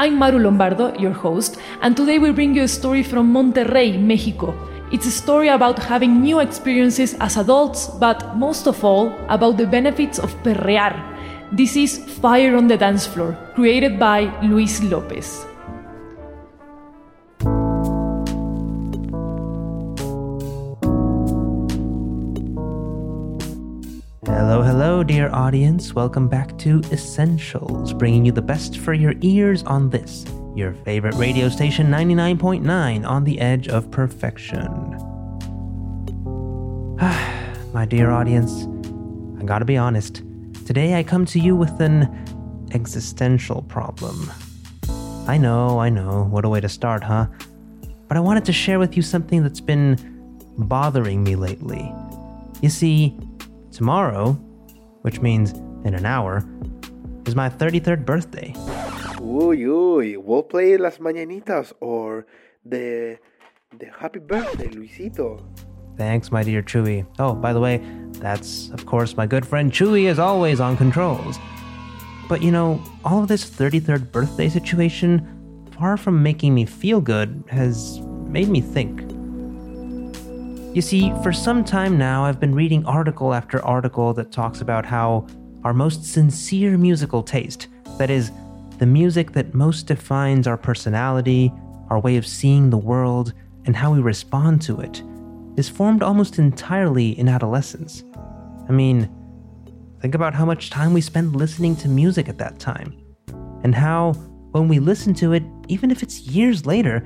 I'm Maru Lombardo, your host, and today we bring you a story from Monterrey, Mexico. It's a story about having new experiences as adults, but most of all, about the benefits of perrear. This is Fire on the Dance Floor, created by Luis Lopez. Hello, hello, dear audience. Welcome back to Essentials, bringing you the best for your ears on this, your favorite radio station 99.9 on the edge of perfection. My dear audience, I gotta be honest. Today I come to you with an existential problem. I know, I know, what a way to start, huh? But I wanted to share with you something that's been bothering me lately. You see, Tomorrow, which means in an hour, is my 33rd birthday. Uy, uy, we'll play Las Mañanitas or the, the Happy Birthday, Luisito. Thanks, my dear Chuy. Oh, by the way, that's, of course, my good friend Chuy as always on controls. But you know, all of this 33rd birthday situation, far from making me feel good, has made me think. You see, for some time now, I've been reading article after article that talks about how our most sincere musical taste, that is, the music that most defines our personality, our way of seeing the world, and how we respond to it, is formed almost entirely in adolescence. I mean, think about how much time we spend listening to music at that time, and how, when we listen to it, even if it's years later,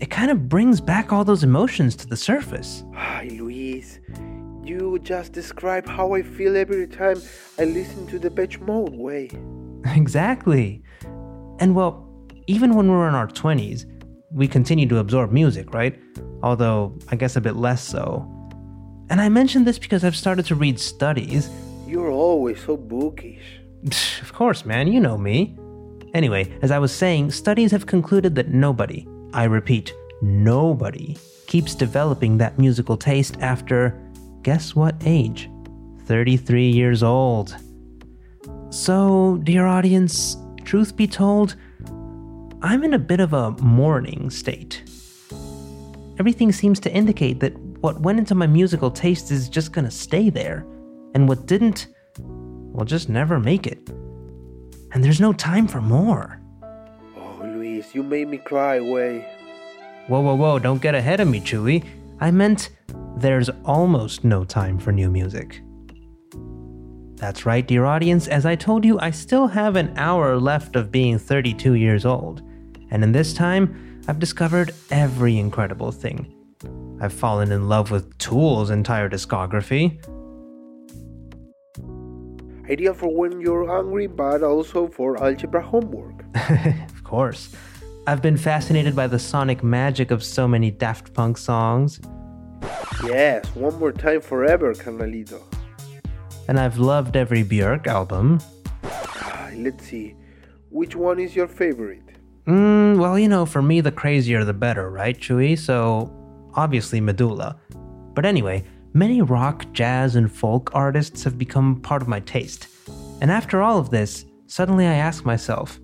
it kind of brings back all those emotions to the surface. Hi, Luis. You just describe how I feel every time I listen to the Beach Mode way. Exactly. And well, even when we're in our 20s, we continue to absorb music, right? Although, I guess a bit less so. And I mention this because I've started to read studies. You're always so bookish. Of course, man, you know me. Anyway, as I was saying, studies have concluded that nobody, I repeat, nobody keeps developing that musical taste after, guess what age? 33 years old. So, dear audience, truth be told, I'm in a bit of a mourning state. Everything seems to indicate that what went into my musical taste is just gonna stay there, and what didn't will just never make it. And there's no time for more. Luis, you made me cry way. Whoa, whoa, whoa, don't get ahead of me, Chuy. I meant there's almost no time for new music. That's right, dear audience. As I told you, I still have an hour left of being 32 years old. And in this time, I've discovered every incredible thing. I've fallen in love with Tool's entire discography. Ideal for when you're hungry, but also for algebra homework. of course. I've been fascinated by the sonic magic of so many Daft Punk songs. Yes, one more time forever, carnalito. And I've loved every Björk album. Ah, Let's see, which one is your favorite? Mm, well, you know, for me, the crazier the better, right, Chuy? So, obviously, Medulla. But anyway, many rock, jazz, and folk artists have become part of my taste. And after all of this, suddenly I ask myself,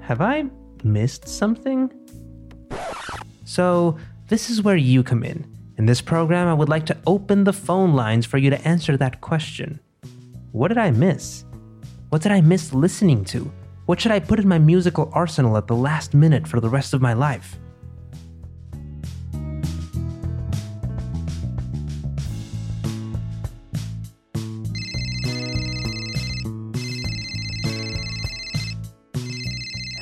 have I missed something? So, this is where you come in. In this program, I would like to open the phone lines for you to answer that question. What did I miss? What did I miss listening to? What should I put in my musical arsenal at the last minute for the rest of my life?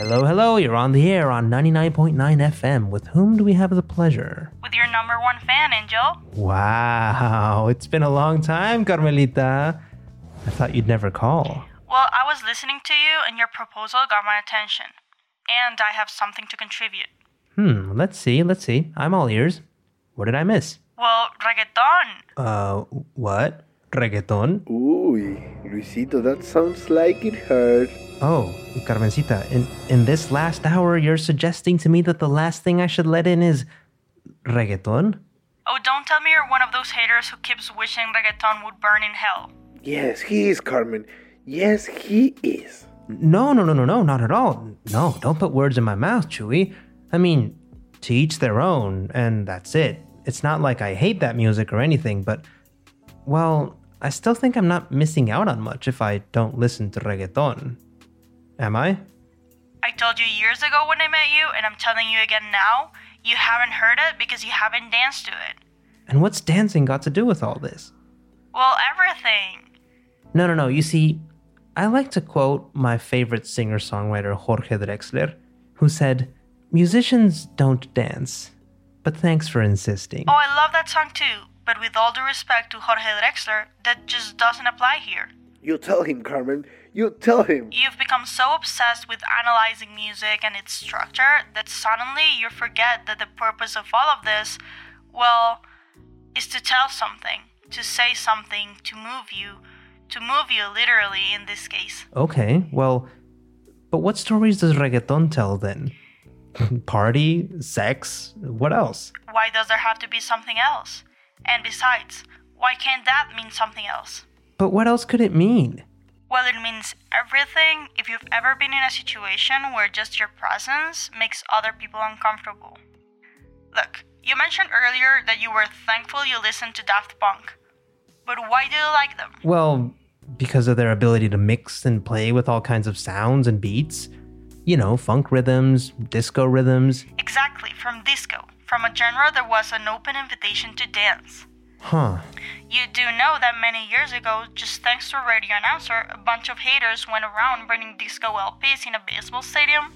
Hello, hello, you're on the air on 99.9 FM. With whom do we have the pleasure? With your number one fan, Angel. Wow, it's been a long time, Carmelita. I thought you'd never call. Well, I was listening to you and your proposal got my attention. And I have something to contribute. Hmm, let's see, let's see. I'm all ears. What did I miss? Well, reggaeton. Uh, what? Reggaeton? Uy, Luisito, that sounds like it hurt. Oh, Carmencita, in, in this last hour, you're suggesting to me that the last thing I should let in is reggaeton? Oh, don't tell me you're one of those haters who keeps wishing reggaeton would burn in hell. Yes, he is, Carmen. Yes, he is. No, no, no, no, no, not at all. No, don't put words in my mouth, Chuy. I mean, to each their own, and that's it. It's not like I hate that music or anything, but, well, I still think I'm not missing out on much if I don't listen to reggaeton. Am I? I told you years ago when I met you, and I'm telling you again now, you haven't heard it because you haven't danced to it. And what's dancing got to do with all this? Well, everything. No, no, no. You see, I like to quote my favorite singer songwriter, Jorge Drexler, who said, Musicians don't dance, but thanks for insisting. Oh, I love that song too, but with all due respect to Jorge Drexler, that just doesn't apply here. You tell him, Carmen. You tell him. You've become so obsessed with analyzing music and its structure that suddenly you forget that the purpose of all of this, well, is to tell something, to say something, to move you, to move you literally in this case. Okay, well, but what stories does reggaeton tell then? Party? Sex? What else? Why does there have to be something else? And besides, why can't that mean something else? But what else could it mean? Well, it means everything if you've ever been in a situation where just your presence makes other people uncomfortable. Look, you mentioned earlier that you were thankful you listened to Daft Punk. But why do you like them? Well, because of their ability to mix and play with all kinds of sounds and beats. You know, funk rhythms, disco rhythms. Exactly, from disco, from a genre that was an open invitation to dance. Huh. You do know that many years ago, just thanks to a radio announcer, a bunch of haters went around burning disco LPs in a baseball stadium?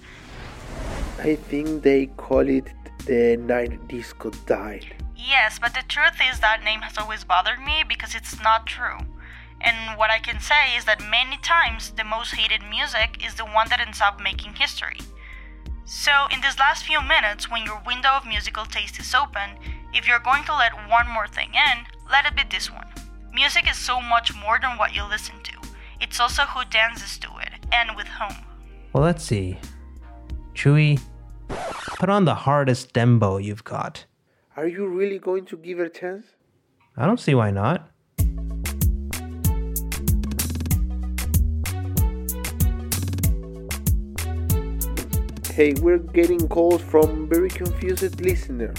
I think they call it the night disco died. Yes, but the truth is that name has always bothered me because it's not true. And what I can say is that many times the most hated music is the one that ends up making history. So, in these last few minutes, when your window of musical taste is open, if you're going to let one more thing in, let it be this one. Music is so much more than what you listen to, it's also who dances to it and with whom. Well, let's see. Chuy, put on the hardest dembow you've got. Are you really going to give it a chance? I don't see why not. Hey, we're getting calls from very confused listeners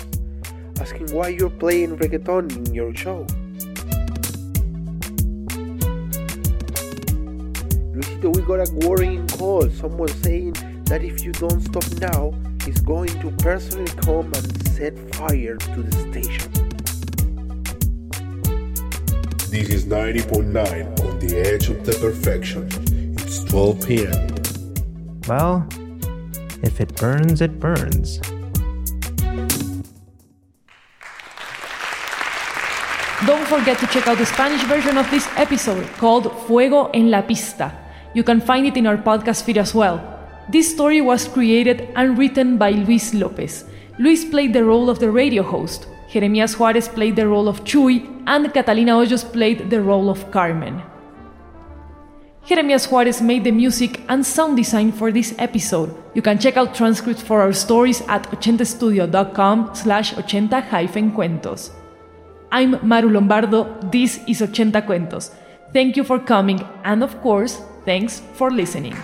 asking why you're playing reggaeton in your show. Luisito, we got a worrying call. Someone saying that if you don't stop now, he's going to personally come and set fire to the station. This is 90.9 on the edge of the perfection. It's 12 p.m. Well, if it burns, it burns. Don't forget to check out the Spanish version of this episode called Fuego en la Pista. You can find it in our podcast feed as well. This story was created and written by Luis Lopez. Luis played the role of the radio host, Jeremias Juarez played the role of Chuy, and Catalina Hoyos played the role of Carmen. Jeremias Juarez made the music and sound design for this episode. You can check out transcripts for our stories at ochentastudio.com slash ochenta-cuentos. I'm Maru Lombardo, this is Ochenta Cuentos. Thank you for coming, and of course, thanks for listening.